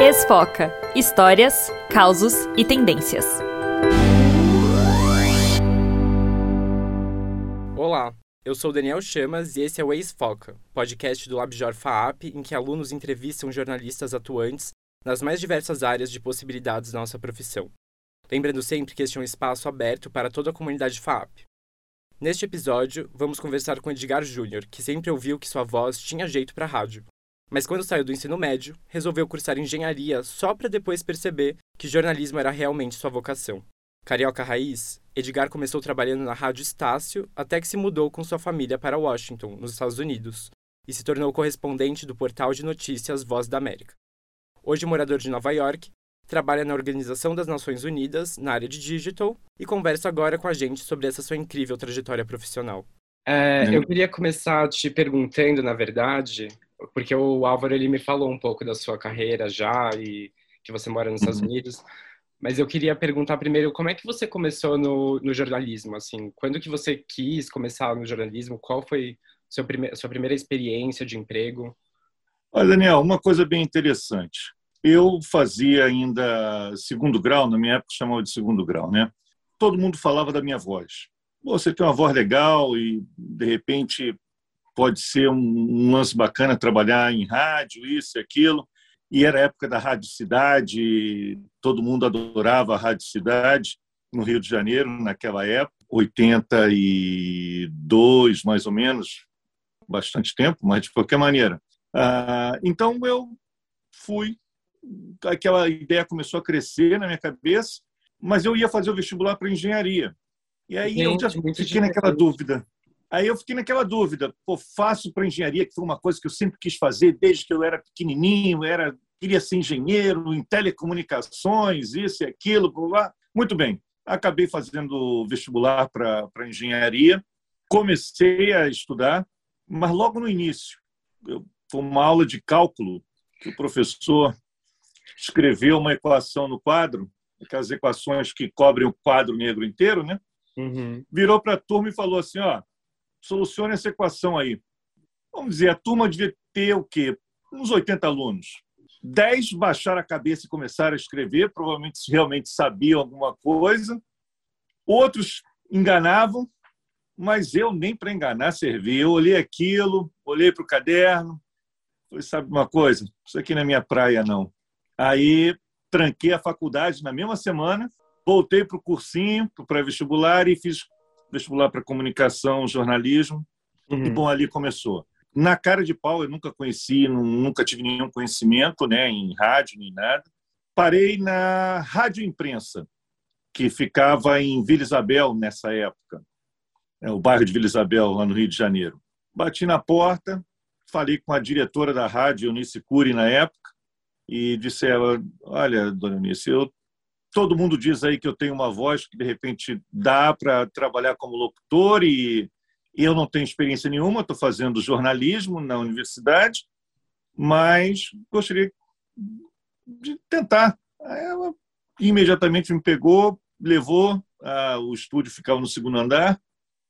Esfoca. Histórias, causos e tendências. Olá, eu sou Daniel Chamas e esse é o Ex-Foca, podcast do LabJor FAAP, em que alunos entrevistam jornalistas atuantes nas mais diversas áreas de possibilidades da nossa profissão. Lembrando sempre que este é um espaço aberto para toda a comunidade FAAP. Neste episódio, vamos conversar com Edgar Júnior, que sempre ouviu que sua voz tinha jeito para rádio. Mas quando saiu do ensino médio, resolveu cursar engenharia só para depois perceber que jornalismo era realmente sua vocação. Carioca raiz, Edgar começou trabalhando na Rádio Estácio até que se mudou com sua família para Washington, nos Estados Unidos, e se tornou correspondente do portal de notícias Voz da América. Hoje morador de Nova York, trabalha na Organização das Nações Unidas, na área de digital, e conversa agora com a gente sobre essa sua incrível trajetória profissional. É, eu queria começar te perguntando, na verdade, porque o Álvaro ele me falou um pouco da sua carreira já e que você mora nos Estados uhum. Unidos, mas eu queria perguntar primeiro como é que você começou no, no jornalismo, assim, quando que você quis começar no jornalismo, qual foi seu prime sua primeira experiência de emprego? Olha, Daniel, uma coisa bem interessante. Eu fazia ainda segundo grau, na minha época chamava de segundo grau, né? Todo mundo falava da minha voz. Você tem uma voz legal e, de repente, pode ser um, lance bacana trabalhar em rádio, isso e aquilo. E era a época da Rádio Cidade, todo mundo adorava a Rádio Cidade no Rio de Janeiro, naquela época, 82 mais ou menos, bastante tempo, mas de qualquer maneira. Ah, então eu fui aquela ideia começou a crescer na minha cabeça, mas eu ia fazer o vestibular para engenharia. E aí Gente, eu já fiquei naquela dúvida. Aí eu fiquei naquela dúvida, pô, faço para engenharia, que foi uma coisa que eu sempre quis fazer desde que eu era pequenininho, era queria ser engenheiro em telecomunicações, isso e aquilo, blá, muito bem. Acabei fazendo vestibular para engenharia, comecei a estudar, mas logo no início, eu, foi uma aula de cálculo que o professor escreveu uma equação no quadro, aquelas equações que cobrem o quadro negro inteiro, né? Uhum. Virou para a turma e falou assim: ó, solucione essa equação aí. Vamos dizer, a turma devia ter o quê? Uns 80 alunos. 10 baixaram a cabeça e começaram a escrever, provavelmente realmente sabiam alguma coisa. Outros enganavam, mas eu nem para enganar servi. Eu olhei aquilo, olhei para o caderno, falei, sabe uma coisa? Isso aqui não é minha praia, não. Aí tranquei a faculdade na mesma semana, voltei para o cursinho, para o pré-vestibular e fiz vestibular para comunicação, jornalismo. Uhum. E bom, ali começou. Na cara de pau, eu nunca conheci, nunca tive nenhum conhecimento né, em rádio nem nada. Parei na Rádio Imprensa, que ficava em Vila Isabel nessa época, é, o bairro de Vila Isabel, lá no Rio de Janeiro. Bati na porta, falei com a diretora da rádio, Eunice Cury, na época, e disse ela: Olha, dona Eunice, eu, todo mundo diz aí que eu tenho uma voz que de repente dá para trabalhar como locutor e, eu não tenho experiência nenhuma, estou fazendo jornalismo na universidade, mas gostaria de tentar. Ela imediatamente me pegou, levou, ah, o estúdio ficava no segundo andar,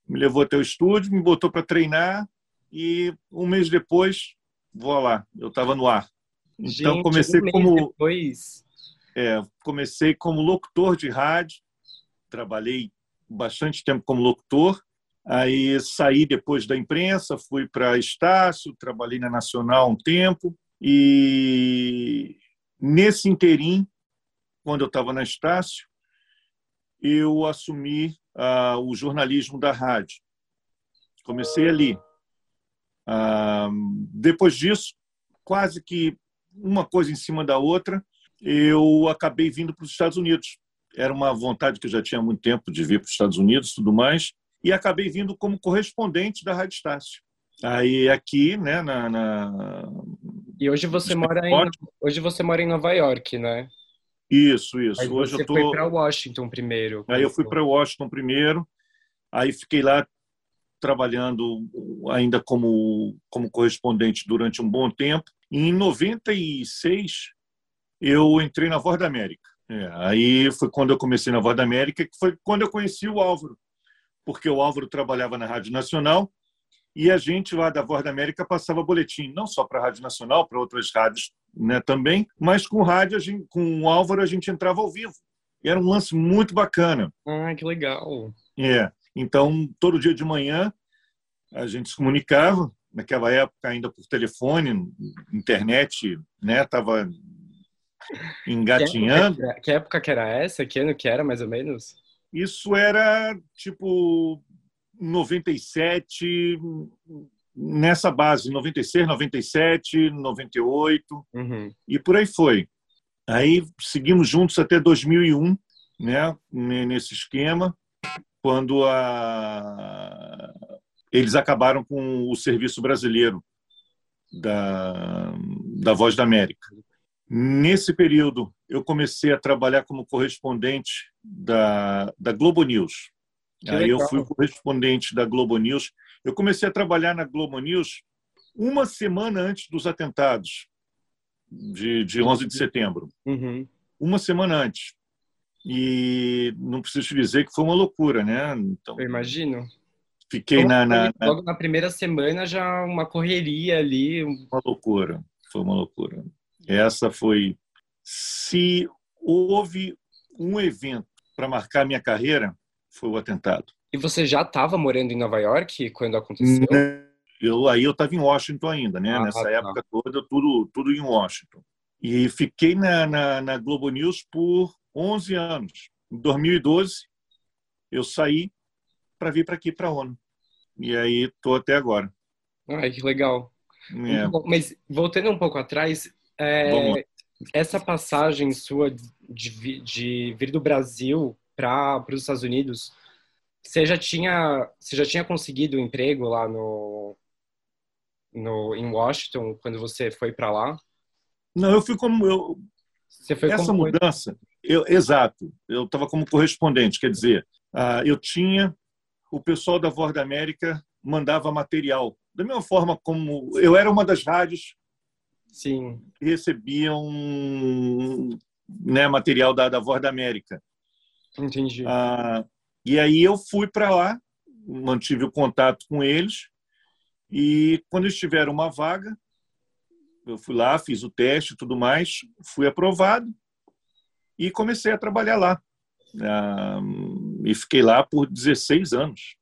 me levou até o estúdio, me botou para treinar e um mês depois, vou lá, eu estava no ar. Então Gente, comecei um como depois. É, comecei como locutor de rádio, trabalhei bastante tempo como locutor. Aí saí depois da imprensa, fui para Estácio, trabalhei na Nacional um tempo e nesse interim, quando eu estava na Estácio, eu assumi uh, o jornalismo da rádio. Comecei ali. Uh, depois disso, quase que uma coisa em cima da outra, eu acabei vindo para os Estados Unidos. Era uma vontade que eu já tinha há muito tempo de vir para os Estados Unidos tudo mais, e acabei vindo como correspondente da Rádio Estácio. Aí aqui, né, na, na... E hoje você mora em hoje você mora em Nova York, né? Isso, isso. Aí hoje você eu tô... foi para Washington primeiro. Aí eu fui para Washington primeiro. Aí fiquei lá trabalhando ainda como como correspondente durante um bom tempo. Em 96, eu entrei na Voz da América. É, aí foi quando eu comecei na Voz da América, que foi quando eu conheci o Álvaro, porque o Álvaro trabalhava na Rádio Nacional e a gente lá da Voz da América passava boletim, não só para a Rádio Nacional, para outras rádios né, também, mas com rádio, gente, com o Álvaro, a gente entrava ao vivo. E era um lance muito bacana. Ah, que legal. É. Então, todo dia de manhã, a gente se comunicava, naquela época ainda por telefone, internet, né, estava engatinhando. Que época, que época que era essa? Que ano que era, mais ou menos? Isso era, tipo, 97, nessa base, 96, 97, 98, uhum. e por aí foi. Aí seguimos juntos até 2001, né, nesse esquema, quando a... eles acabaram com o serviço brasileiro da, da Voz da América. Nesse período, eu comecei a trabalhar como correspondente da, da Globo News. Que Aí legal. eu fui correspondente da Globo News. Eu comecei a trabalhar na Globo News uma semana antes dos atentados de, de 11 de setembro. Uhum. Uma semana antes. E não preciso te dizer que foi uma loucura, né? Então, eu imagino. Fiquei na, na, na, Logo na primeira semana já uma correria ali. Uma loucura. Foi uma loucura. Essa foi. Se houve um evento para marcar minha carreira, foi o atentado. E você já estava morando em Nova York quando aconteceu? Eu, aí eu estava em Washington ainda, né? Ah, Nessa tá. época toda, tudo, tudo em Washington. E fiquei na, na, na, Globo News por 11 anos. Em 2012, eu saí para vir para aqui, para a ONU. E aí estou até agora. Ai, que legal. É. Mas voltando um pouco atrás, é, essa passagem sua de, de vir do Brasil para os Estados Unidos, você já tinha você já tinha conseguido um emprego lá no, no em Washington quando você foi para lá? Não, eu fui como eu. Você foi essa como... mudança, eu, exato. Eu estava como correspondente, quer dizer, uh, eu tinha o pessoal da Voz da América mandava material da mesma forma como eu era uma das rádios Sim. recebiam né, material da, da Voz da América. Entendi. Ah, e aí eu fui para lá, mantive o contato com eles, e quando eles tiveram uma vaga, eu fui lá, fiz o teste e tudo mais, fui aprovado e comecei a trabalhar lá. Ah, e fiquei lá por 16 anos.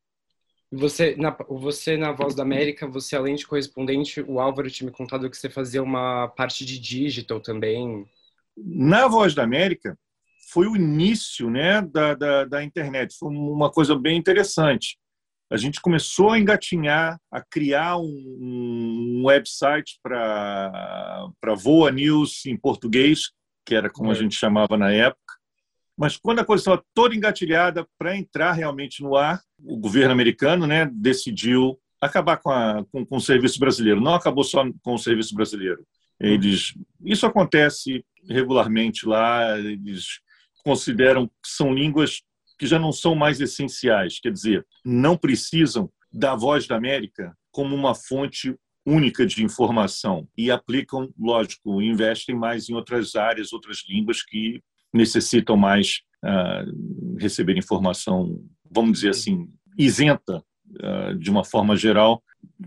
Você na, você na Voz da América, você além de correspondente, o Álvaro tinha me contado que você fazia uma parte de digital também. Na Voz da América, foi o início né, da, da, da, internet. Foi uma coisa bem interessante. A gente começou a engatinhar, a criar um, um website para Voa News em português, que era como é. a gente chamava na época. Mas quando a coisa estava toda engatilhada para entrar realmente no ar, o governo americano né, decidiu acabar com, a, com, com o serviço brasileiro. Não acabou só com o serviço brasileiro. Eles, isso acontece regularmente lá. Eles consideram que são línguas que já não são mais essenciais, quer dizer, não precisam da voz da América como uma fonte única de informação e aplicam, lógico, investem mais em outras áreas, outras línguas que necessitam mais uh, receber informação, vamos dizer assim, isenta uh, de uma forma geral,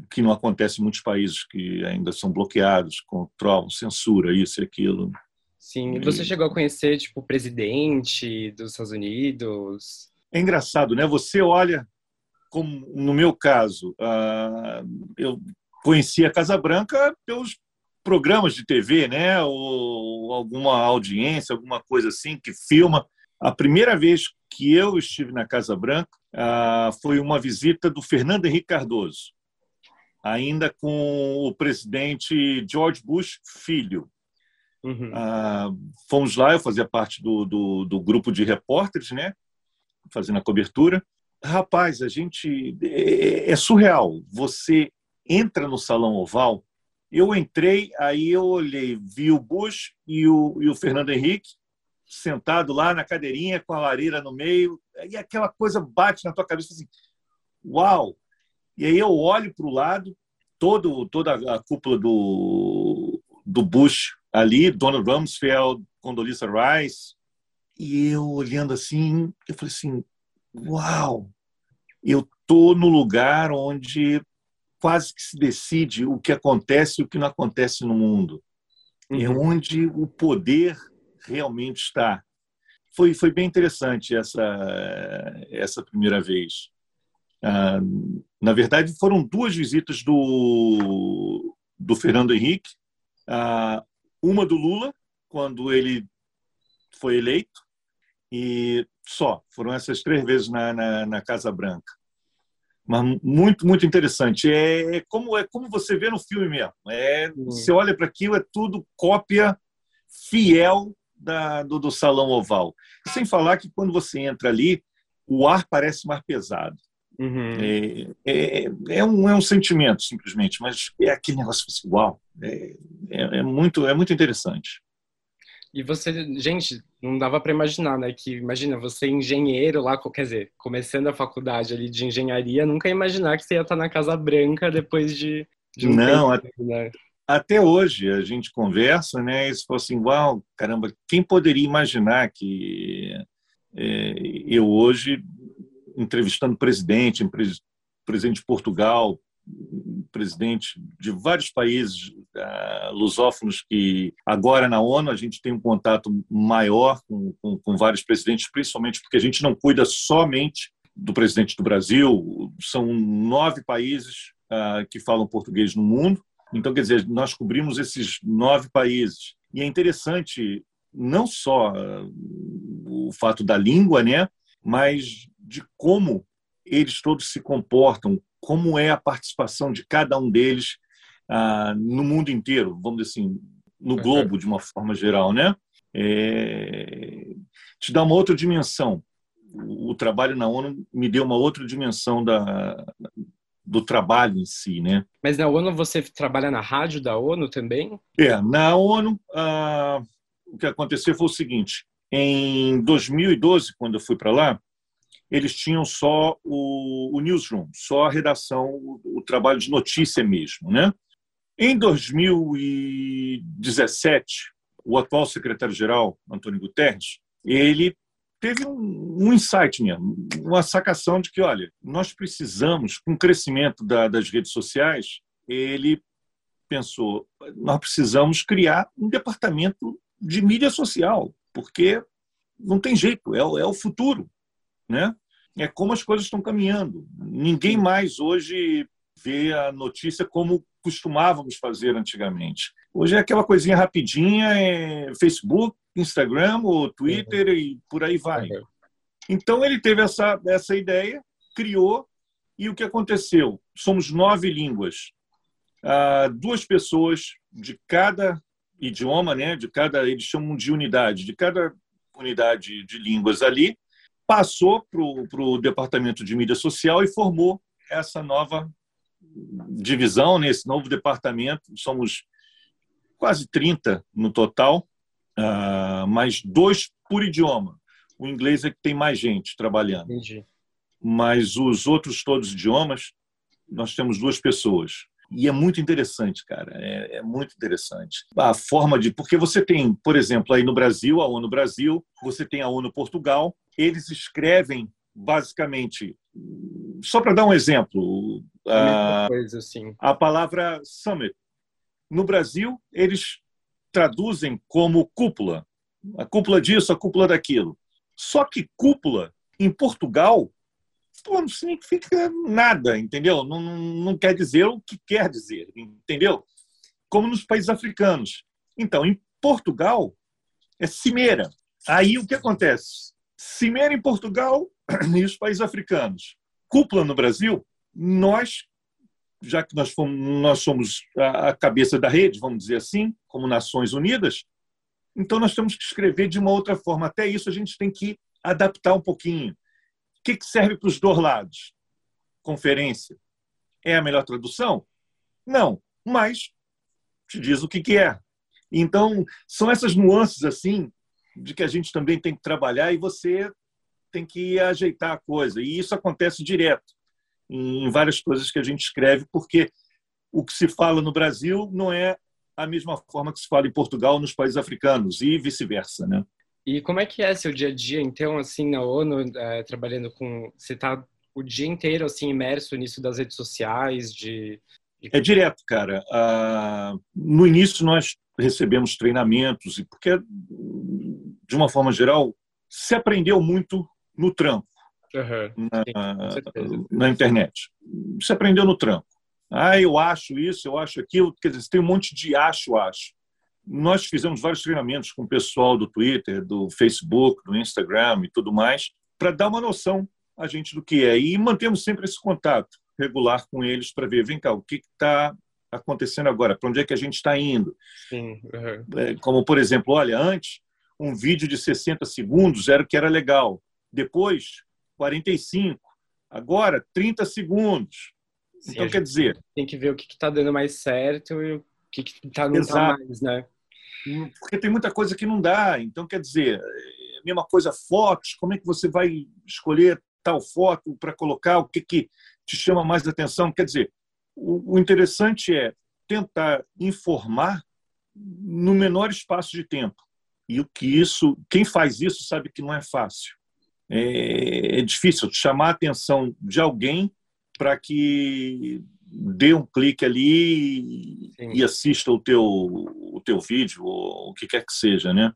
que não acontece em muitos países que ainda são bloqueados, controlam, censura, isso e aquilo. Sim, e você chegou a conhecer, tipo, o presidente dos Estados Unidos? É engraçado, né? Você olha, como no meu caso, uh, eu conheci a Casa Branca pelos programas de TV, né? Ou alguma audiência, alguma coisa assim, que filma. A primeira vez que eu estive na Casa Branca uh, foi uma visita do Fernando Henrique Cardoso, ainda com o presidente George Bush Filho. Uhum. Ah, fomos lá, eu fazia parte do, do, do, grupo de repórteres, né? Fazendo a cobertura. Rapaz, a gente. É, é, surreal. Você entra no Salão Oval. Eu entrei, aí eu olhei, vi o Bush e o, e o Fernando Henrique sentado lá na cadeirinha com a lareira no meio. E aquela coisa bate na tua cabeça assim: uau! E aí eu olho para o lado, todo, toda a cúpula do, do Bush ali, Donald Rumsfeld, Condoleezza Rice, e eu olhando assim, eu falei assim, uau, eu tô no lugar onde quase que se decide o que acontece e o que não acontece no mundo. É uhum. É onde o poder realmente está. Foi, foi bem interessante essa, essa primeira vez. Ah, na verdade, foram duas visitas do, do Fernando Henrique. Ah, uma do Lula, quando ele foi eleito, e só. Foram essas três vezes na, na, na Casa Branca. Mas muito, muito interessante. É, é, como, é como você vê no filme mesmo. É, Você olha para aquilo, é tudo cópia fiel da, do, do Salão Oval. Sem falar que quando você entra ali, o ar parece mais pesado. Uhum. É, é, é, um, é um sentimento, simplesmente, mas é aquele negócio igual. É, é, é, muito, é muito interessante. E você, gente, não dava para imaginar, né? Que imagina você engenheiro lá, quer dizer, começando a faculdade ali de engenharia, nunca ia imaginar que você ia estar na Casa Branca depois de, de um não, tempo, né? até hoje a gente conversa, né? E se fosse igual, caramba, quem poderia imaginar que é, eu hoje entrevistando presidente, presidente de Portugal, presidente de vários países uh, lusófonos que agora na ONU a gente tem um contato maior com, com, com, vários presidentes, principalmente porque a gente não cuida somente do presidente do Brasil, são nove países uh, que falam português no mundo, então quer dizer, nós cobrimos esses nove países. E é interessante não só uh, o fato da língua, né, mas de como eles todos se comportam, como é a participação de cada um deles ah, no mundo inteiro, vamos dizer assim, no globo de uma forma geral, né? É... te dá uma outra dimensão. O trabalho na ONU me deu uma outra dimensão da, do trabalho em si, né? Mas na ONU você trabalha na rádio da ONU também? É, na ONU ah, o que aconteceu foi o seguinte: em 2012, quando eu fui para lá, eles tinham só o, o newsroom, só a redação, o, o trabalho de notícia mesmo, né? Em 2017, o atual secretário-geral, Antônio Guterres, ele teve um, um, insight mesmo, uma sacação de que, olha, nós precisamos, com o crescimento da, das redes sociais, ele pensou, nós precisamos criar um departamento de mídia social, porque não tem jeito, é, é o futuro né? É como as coisas estão caminhando. Ninguém mais hoje vê a notícia como costumávamos fazer antigamente. Hoje é aquela coisinha rapidinha, é Facebook, Instagram ou Twitter uhum. e por aí vai. Uhum. Então ele teve essa, essa ideia, criou, e o que aconteceu? Somos nove línguas. Ah, duas pessoas de cada idioma, né, de cada, eles chamam de unidade, de cada unidade de línguas ali, passou para o departamento de mídia social e formou essa nova divisão, nesse né, novo departamento. Somos quase 30 no total, uh, mas dois por idioma. O inglês é que tem mais gente trabalhando. Entendi. Mas os outros todos idiomas, nós temos duas pessoas. E é muito interessante, cara. É, é, muito interessante. A forma de. Porque você tem, por exemplo, aí no Brasil, a ONU Brasil, você tem a ONU Portugal, eles escrevem basicamente, só para dar um exemplo, a, coisa, assim. a palavra summit. No Brasil, eles traduzem como cúpula, a cúpula disso, a cúpula daquilo. Só que cúpula, em Portugal, não significa nada, entendeu? Não, não quer dizer o que quer dizer, entendeu? Como nos países africanos. Então, em Portugal, é cimeira. Aí o que acontece? Cimeira em Portugal e os países africanos. Cúpula no Brasil, nós, já que nós, fomos, nós somos a cabeça da rede, vamos dizer assim, como Nações Unidas, então nós temos que escrever de uma outra forma. Até isso a gente tem que adaptar um pouquinho. O que serve para os dois lados? Conferência. É a melhor tradução? Não, mas te diz o que é. Então, são essas nuances assim de que a gente também tem que trabalhar e você tem que ajeitar a coisa. E isso acontece direto em várias coisas que a gente escreve, porque o que se fala no Brasil não é a mesma forma que se fala em Portugal nos países africanos e vice-versa, né? E como é que é seu dia a dia, então, assim, na ONU, é, trabalhando com... Você está o dia inteiro assim imerso nisso das redes sociais, de, é direto, cara. Ah, no início nós recebemos treinamentos e porque de uma forma geral se aprendeu muito no trampo uhum. na, na, internet. Se aprendeu no trampo. Ah, eu acho isso, eu acho aquilo. Quer dizer, tem um monte de acho, acho. Nós fizemos vários treinamentos com o pessoal do Twitter, do Facebook, do Instagram e tudo mais, para dar uma noção a gente do que é. E mantemos sempre esse contato regular com eles para ver, vem cá, o que está acontecendo agora? Para onde é que a gente está indo? Sim. Uhum. Como, por exemplo, olha, antes, um vídeo de 60 segundos era o que era legal. Depois, 45. Agora, 30 segundos. Sim, então, quer dizer... Tem que ver o que está dando mais certo e o que está não tá mais, né? Porque tem muita coisa que não dá. Então, quer dizer, é mesma coisa, fotos, como é que você vai escolher tal foto para colocar, o que, que te chama mais atenção? Quer dizer, o, o interessante é tentar informar no menor espaço de tempo. E o que isso, quem faz isso sabe que não é fácil. É, é difícil chamar a atenção de alguém para que dê um clique ali Sim. e assista o teu o teu vídeo ou o que quer que seja, né?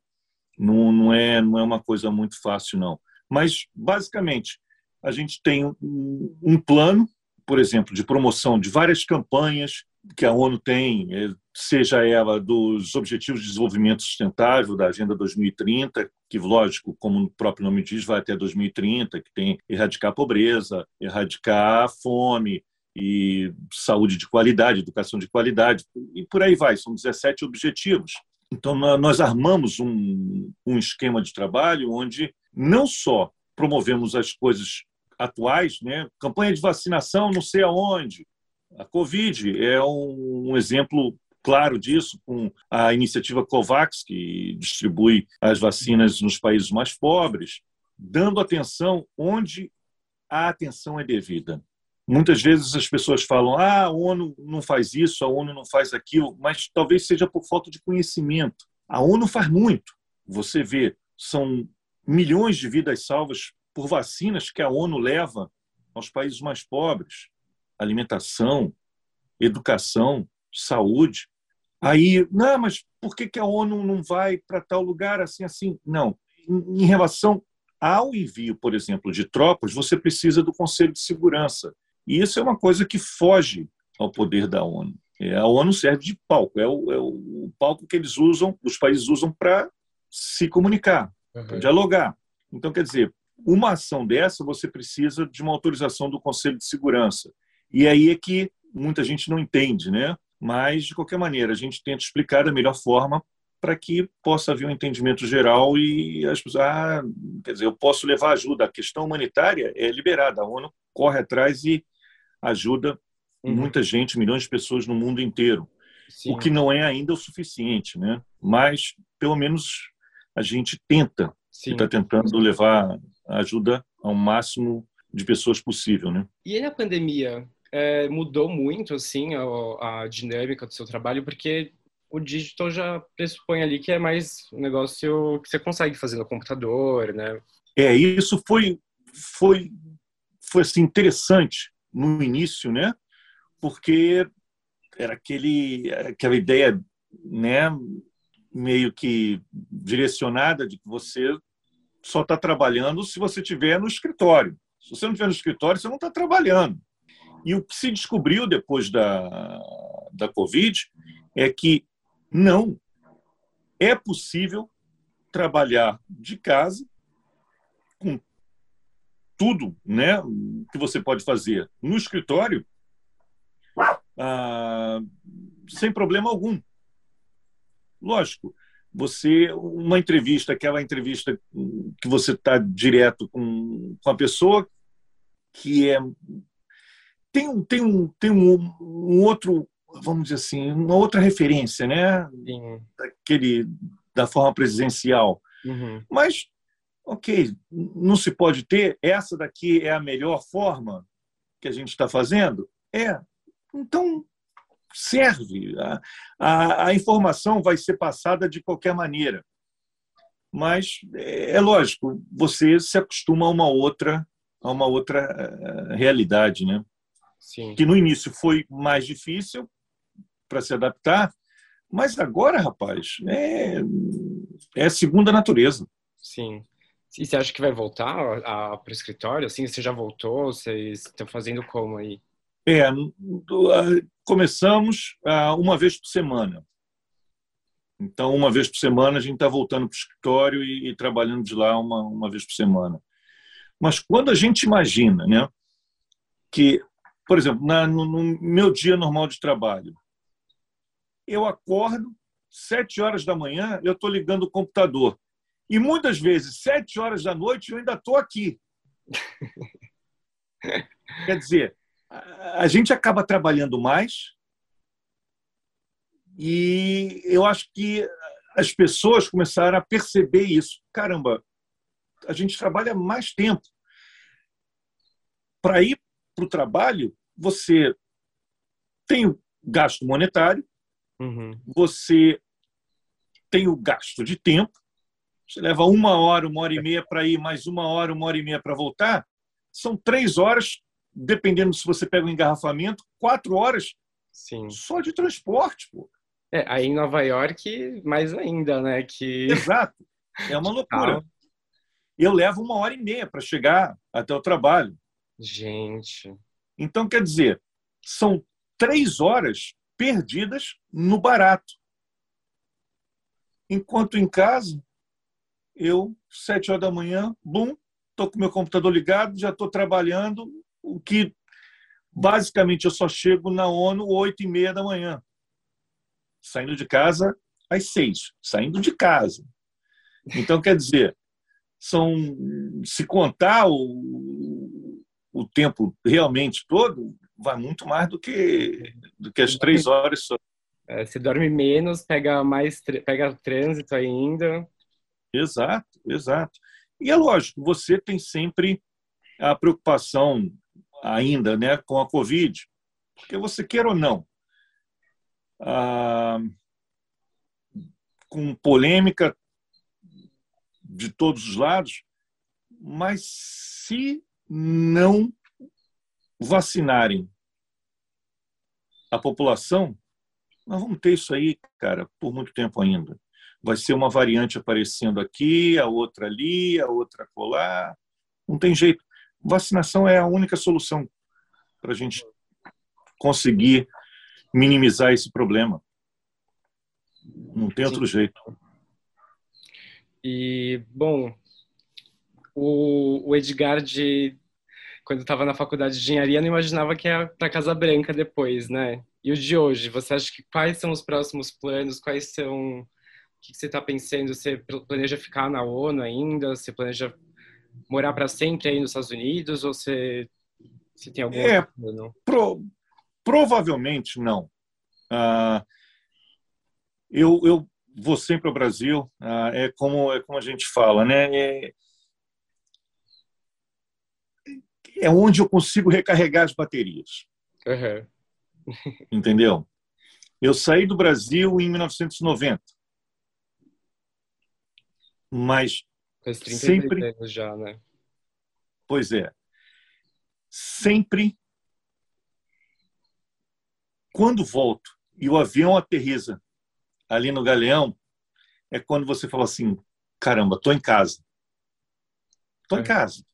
Não, não é não é uma coisa muito fácil não. Mas basicamente a gente tem um, um plano, por exemplo, de promoção de várias campanhas que a ONU tem, é, seja ela dos Objetivos de Desenvolvimento Sustentável da Agenda 2030, que, lógico, como o próprio nome diz, vai até 2030, que tem erradicar a pobreza, erradicar a fome e saúde de qualidade, educação de qualidade, e por aí vai. São 17 objetivos. Então, nós armamos um, um esquema de trabalho onde não só promovemos as coisas atuais, né? campanha de vacinação não sei aonde, a Covid é um exemplo claro disso, com a iniciativa COVAX, que distribui as vacinas nos países mais pobres, dando atenção onde a atenção é devida. Muitas vezes as pessoas falam: ah, a ONU não faz isso, a ONU não faz aquilo, mas talvez seja por falta de conhecimento. A ONU faz muito. Você vê, são milhões de vidas salvas por vacinas que a ONU leva aos países mais pobres alimentação, educação, saúde. Aí, não, mas por que, que a ONU não vai para tal lugar assim, assim? Não. Em, em relação ao envio, por exemplo, de tropas, você precisa do Conselho de Segurança. E isso é uma coisa que foge ao poder da ONU. É, a ONU serve de palco, é o, é o palco que eles usam, os países usam para se comunicar, uhum. dialogar. Então, quer dizer, uma ação dessa você precisa de uma autorização do Conselho de Segurança. E aí é que muita gente não entende, né? Mas, de qualquer maneira, a gente tenta explicar da melhor forma para que possa haver um entendimento geral e as pessoas, ah, quer dizer, eu posso levar ajuda. A questão humanitária é liberada, a ONU corre atrás e ajuda uhum. muita gente, milhões de pessoas no mundo inteiro. Sim. O que não é ainda o suficiente, né? Mas, pelo menos, a gente tenta, está tentando levar ajuda ao máximo de pessoas possível, né? E na pandemia, é, mudou muito assim a, a, dinâmica do seu trabalho, porque o digital já pressupõe ali que é mais um negócio que você consegue fazer no computador, né? É, isso foi foi foi assim interessante no início, né? Porque era aquele aquela ideia, né, meio que direcionada de que você só está trabalhando se você estiver no escritório. Se você não estiver no escritório, você não está trabalhando. E o que se descobriu depois da, da Covid é que não é possível trabalhar de casa com tudo né, que você pode fazer no escritório ah, sem problema algum. Lógico, você uma entrevista, aquela entrevista que você está direto com, com a pessoa que é tem um, tem um, tem um, um outro, vamos dizer assim, uma outra referência, né? Daquele, da forma presidencial. Uhum. Mas, ok, não se pode ter, essa daqui é a melhor forma que a gente está fazendo? É. Então, serve. A, a, a, informação vai ser passada de qualquer maneira. Mas é, é lógico, você se acostuma a uma outra a uma outra uh, realidade, né? Sim. Que no início foi mais difícil para se adaptar, mas agora, rapaz, é, é segunda natureza. Sim. E você acha que vai voltar para o escritório? Assim, você já voltou? Vocês estão fazendo como aí? É, começamos uma vez por semana. Então, uma vez por semana, a gente está voltando para o escritório e, e, trabalhando de lá uma, uma vez por semana. Mas quando a gente imagina né, que, por exemplo, na, no, no meu dia normal de trabalho, eu acordo, sete horas da manhã, eu estou ligando o computador. E muitas vezes, sete horas da noite, eu ainda estou aqui. Quer dizer, a gente acaba trabalhando mais e eu acho que as pessoas começaram a perceber isso. Caramba, a gente trabalha mais tempo. Para ir para o trabalho, você tem o gasto monetário, uhum. você tem o gasto de tempo, você leva uma hora, uma hora e meia para ir, mais uma hora, uma hora e meia para voltar, são três horas dependendo se você pega um engarrafamento, quatro horas Sim. só de transporte. Pô. É, aí em Nova York, mais ainda, né? Que... Exato. É uma loucura. Eu levo uma hora e meia para chegar até o trabalho. Gente. Então, quer dizer, são três horas perdidas no barato. Enquanto em casa, eu, sete horas da manhã, bum, estou com meu computador ligado, já estou trabalhando, o que basicamente eu só chego na ONU oito e meia da manhã, saindo de casa às seis, saindo de casa. Então, quer dizer, são se contar o, o tempo realmente todo, vai muito mais do que, do que as três horas só. É, você dorme menos, pega mais pega trânsito ainda. Exato, exato. E é lógico, você tem sempre a preocupação ainda né, com a Covid, porque você quer ou não, ah, com polêmica de todos os lados, mas se não vacinarem a população, nós vamos ter isso aí, cara, por muito tempo ainda. Vai ser uma variante aparecendo aqui, a outra ali, a outra colar. Não tem jeito vacinação é a única solução para a gente conseguir minimizar esse problema. Não tem outro Sim. jeito. E, bom, o, o Edgar, de, quando estava na faculdade de engenharia, não imaginava que ia para Casa Branca depois, né? E o de hoje, você acha que quais são os próximos planos? Quais são. O que você está pensando? Você planeja ficar na ONU ainda? Você planeja morar para sempre aí nos Estados Unidos ou você, você tem algum é, pro, provavelmente não. Ah, eu, eu vou sempre ao Brasil, ah, é como é como a gente fala, né? É, é onde eu consigo recarregar as baterias. Uhum. Entendeu? Eu saí do Brasil em 1990. Mas Faz 33 sempre... anos já, né? Pois é. Sempre quando volto e o avião aterriza ali no Galeão, é quando você fala assim: caramba, estou em casa. Estou é. em casa.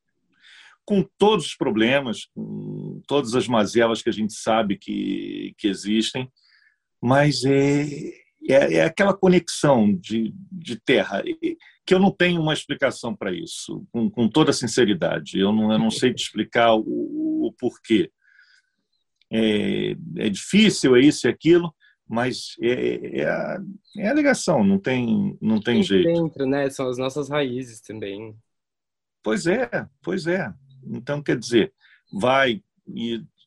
Com todos os problemas, com todas as mazelas que a gente sabe que, que existem, mas é, é, é aquela conexão de, de terra que eu não tenho uma explicação para isso, com, com, toda sinceridade. Eu não, eu não sei te explicar o, o porquê. É, é, difícil, é isso e aquilo, mas é, é, a, é a ligação, não tem, não tem jeito. Dentro, né? São as nossas raízes também. Pois é, pois é. Então, quer dizer, vai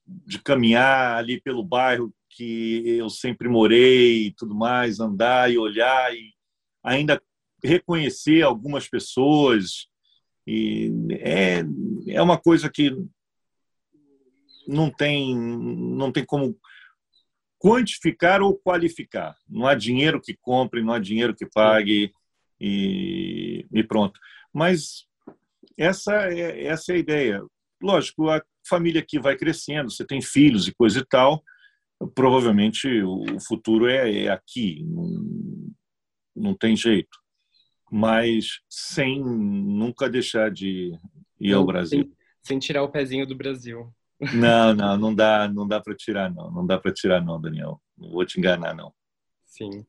de caminhar ali pelo bairro que eu sempre morei e tudo mais, andar e olhar e ainda reconhecer algumas pessoas e é, é uma coisa que não tem não tem como quantificar ou qualificar. Não há dinheiro que compre, não há dinheiro que pague e, e pronto. Mas essa é, essa é a ideia. lógico, a família aqui vai crescendo, você tem filhos e coisa e tal, provavelmente o futuro é, é aqui, não, não tem jeito. Mas sem nunca deixar de ir ao Brasil. Sem, sem tirar o pezinho do Brasil. Não, não, não dá, não dá para tirar não, não dá para tirar não, Daniel. Não vou te enganar não. Sim.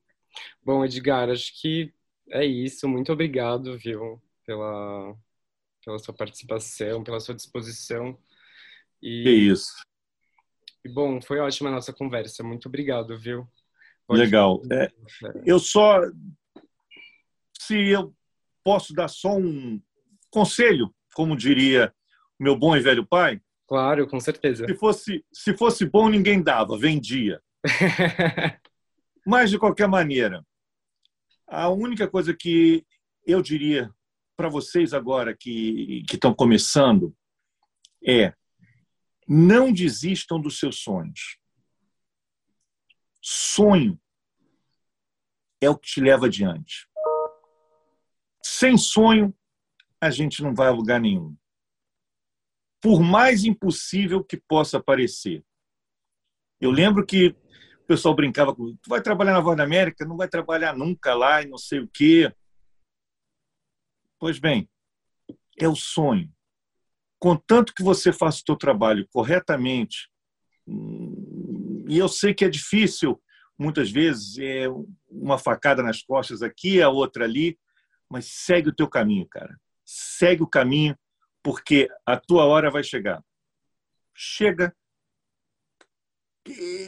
Bom, Edgar, acho que é isso. Muito obrigado, viu, pela pela sua participação, pela sua disposição. E, que isso. E, bom, foi ótima a nossa conversa. Muito obrigado, viu? Pode Legal. É, eu só. Se eu posso dar só um conselho, como diria meu bom e velho pai. Claro, com certeza. Se fosse, se fosse bom, ninguém dava, vendia. Mas, de qualquer maneira, a única coisa que eu diria para vocês agora que, estão começando é não desistam dos seus sonhos. Sonho é o que te leva adiante. Sem sonho, a gente não vai a lugar nenhum. Por mais impossível que possa parecer. Eu lembro que o pessoal brincava com tu vai trabalhar na Voz da América, não vai trabalhar nunca lá e não sei o quê. Pois bem, é o sonho. Contanto que você faça o seu trabalho corretamente, hum, e eu sei que é difícil, muitas vezes, é uma facada nas costas aqui, a outra ali, mas segue o teu caminho, cara. Segue o caminho, porque a tua hora vai chegar. Chega.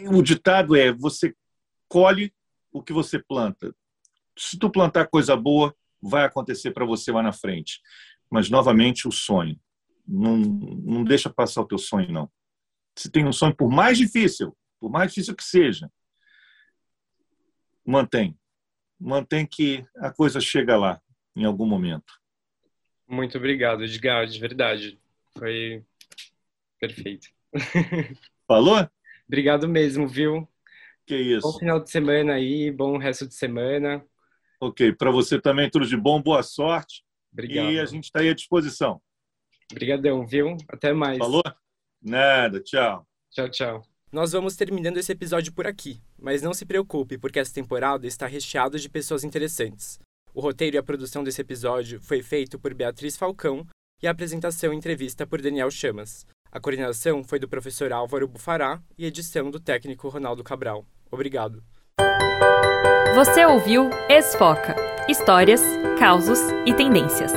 O ditado é: você colhe o que você planta. Se tu plantar coisa boa, vai acontecer para você lá na frente. Mas, novamente, o sonho. Não, não deixa passar o teu sonho, não. Se tem um sonho, por mais difícil, por mais difícil que seja, mantém. Mantém que a coisa chega lá, em algum momento. Muito obrigado, Edgar, de verdade. Foi perfeito. Falou? obrigado mesmo, viu? Que isso. Bom final de semana aí, bom resto de semana. Ok, para você também tudo de bom, boa sorte. Obrigado. E a gente está aí à disposição. Obrigadão, viu? Até mais. Falou? Nada, tchau. Tchau, tchau. Nós vamos terminando esse episódio por aqui, mas não se preocupe, porque essa temporada está recheada de pessoas interessantes. O roteiro e a produção desse episódio foi feito por Beatriz Falcão e a apresentação e entrevista por Daniel Chamas. A coordenação foi do professor Álvaro Bufará e edição do técnico Ronaldo Cabral. Obrigado. Você ouviu Esfoca Histórias, Causos e Tendências.